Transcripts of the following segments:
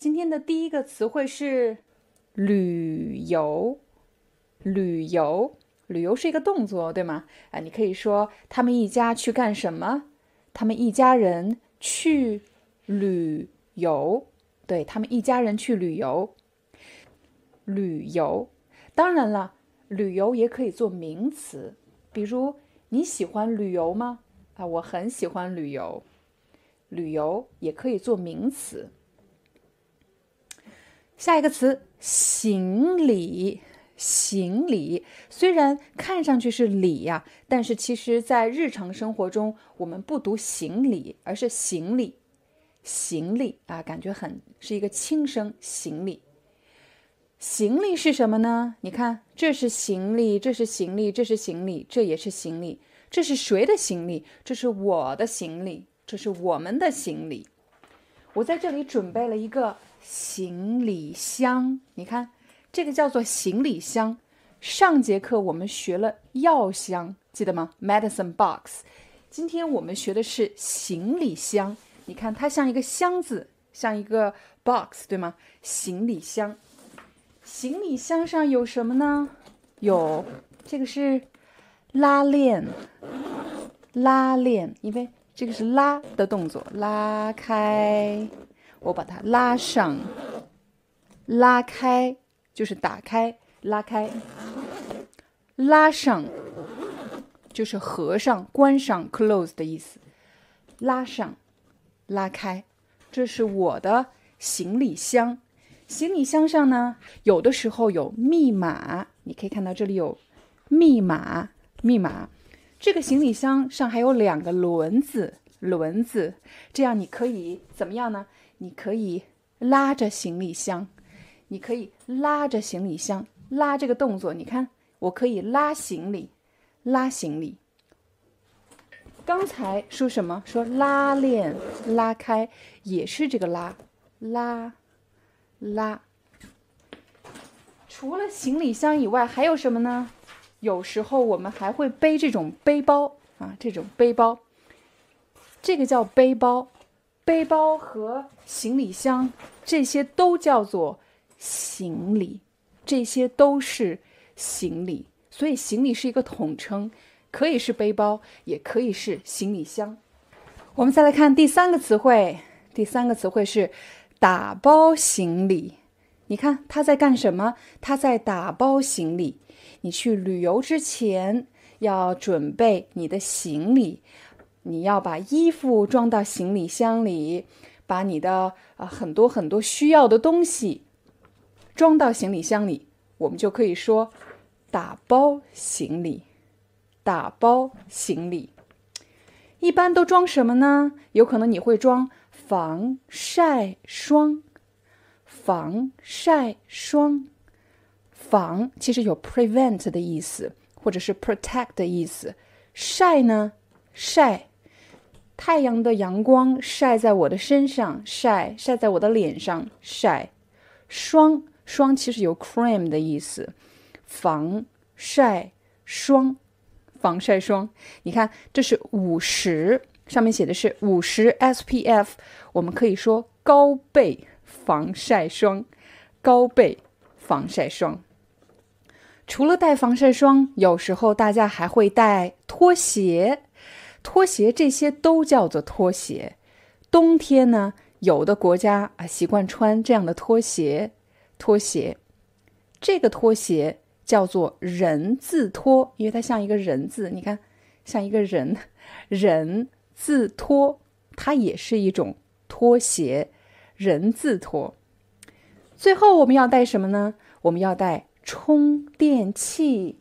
今天的第一个词汇是旅游。旅游，旅游是一个动作，对吗？啊，你可以说他们一家去干什么？他们一家人去旅游。对他们一家人去旅游。旅游，当然了，旅游也可以做名词，比如你喜欢旅游吗？啊，我很喜欢旅游。旅游也可以做名词。下一个词，行李。行李虽然看上去是礼呀，但是其实，在日常生活中，我们不读行李，而是行李。行李啊，感觉很是一个轻声。行李，行李是什么呢？你看，这是行李，这是行李，这是行李，这也是行李。这是谁的行李？这是我的行李，这是我们的行李。我在这里准备了一个。行李箱，你看，这个叫做行李箱。上节课我们学了药箱，记得吗？Medicine box。今天我们学的是行李箱。你看，它像一个箱子，像一个 box，对吗？行李箱。行李箱上有什么呢？有这个是拉链，拉链，因为这个是拉的动作，拉开。我把它拉上，拉开就是打开，拉开，拉上就是合上、关上 （close） 的意思。拉上，拉开，这是我的行李箱。行李箱上呢，有的时候有密码，你可以看到这里有密码，密码。这个行李箱上还有两个轮子，轮子，这样你可以怎么样呢？你可以拉着行李箱，你可以拉着行李箱，拉这个动作，你看，我可以拉行李，拉行李。刚才说什么？说拉链拉开，也是这个拉，拉，拉。除了行李箱以外，还有什么呢？有时候我们还会背这种背包啊，这种背包，这个叫背包。背包和行李箱，这些都叫做行李，这些都是行李，所以行李是一个统称，可以是背包，也可以是行李箱。我们再来看第三个词汇，第三个词汇是打包行李。你看他在干什么？他在打包行李。你去旅游之前要准备你的行李。你要把衣服装到行李箱里，把你的啊很多很多需要的东西装到行李箱里，我们就可以说打包行李。打包行李，一般都装什么呢？有可能你会装防晒霜。防晒霜，防其实有 prevent 的意思，或者是 protect 的意思。晒呢，晒。太阳的阳光晒在我的身上，晒晒在我的脸上，晒。霜霜其实有 cream 的意思，防晒霜，防晒霜。你看，这是五十，上面写的是五十 SPF，我们可以说高倍防晒霜，高倍防晒霜。除了带防晒霜，有时候大家还会带拖鞋。拖鞋这些都叫做拖鞋。冬天呢，有的国家啊习惯穿这样的拖鞋。拖鞋，这个拖鞋叫做人字拖，因为它像一个人字。你看，像一个人，人字拖，它也是一种拖鞋。人字拖。最后我们要带什么呢？我们要带充电器，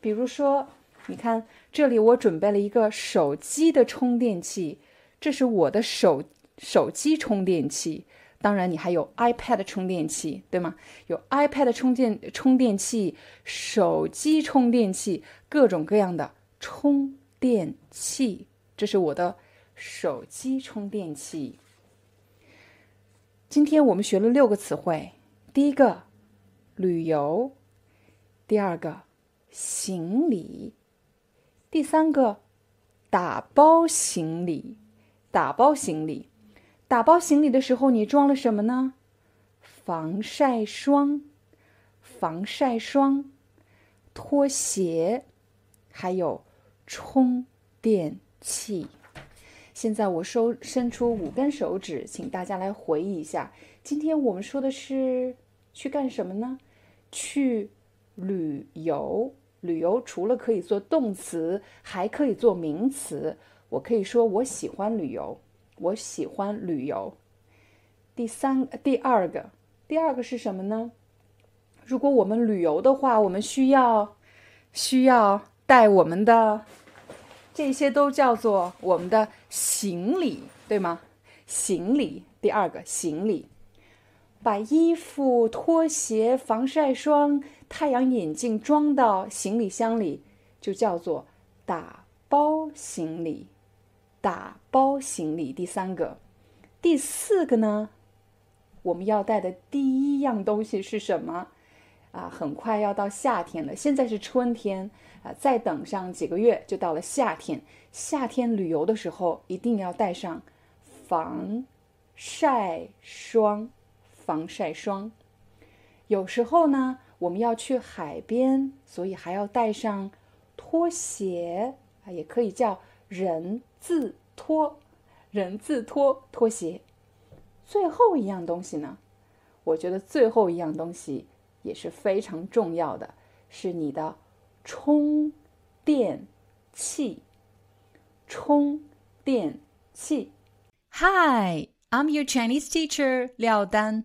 比如说，你看。这里我准备了一个手机的充电器，这是我的手手机充电器。当然，你还有 iPad 充电器，对吗？有 iPad 充电充电器、手机充电器，各种各样的充电器。这是我的手机充电器。今天我们学了六个词汇：第一个，旅游；第二个，行李；第三个，打包行李。打包行李。打包行李的时候，你装了什么呢？防晒霜、防晒霜、拖鞋，还有充电器。现在我收伸出五根手指，请大家来回忆一下，今天我们说的是去干什么呢？去旅游。旅游除了可以做动词，还可以做名词。我可以说我喜欢旅游。我喜欢旅游。第三、第二个，第二个是什么呢？如果我们旅游的话，我们需要需要带我们的这些都叫做我们的行李，对吗？行李。第二个，行李，把衣服、拖鞋、防晒霜、太阳眼镜装到行李箱里，就叫做打包行李。打包行李，第三个，第四个呢？我们要带的第一样东西是什么？啊，很快要到夏天了，现在是春天啊，再等上几个月就到了夏天。夏天旅游的时候一定要带上防晒霜，防晒霜。有时候呢，我们要去海边，所以还要带上拖鞋啊，也可以叫人。字拖，人字拖拖鞋。最后一样东西呢？我觉得最后一样东西也是非常重要的，是你的充电器。充电器。Hi, I'm your Chinese teacher 廖丹。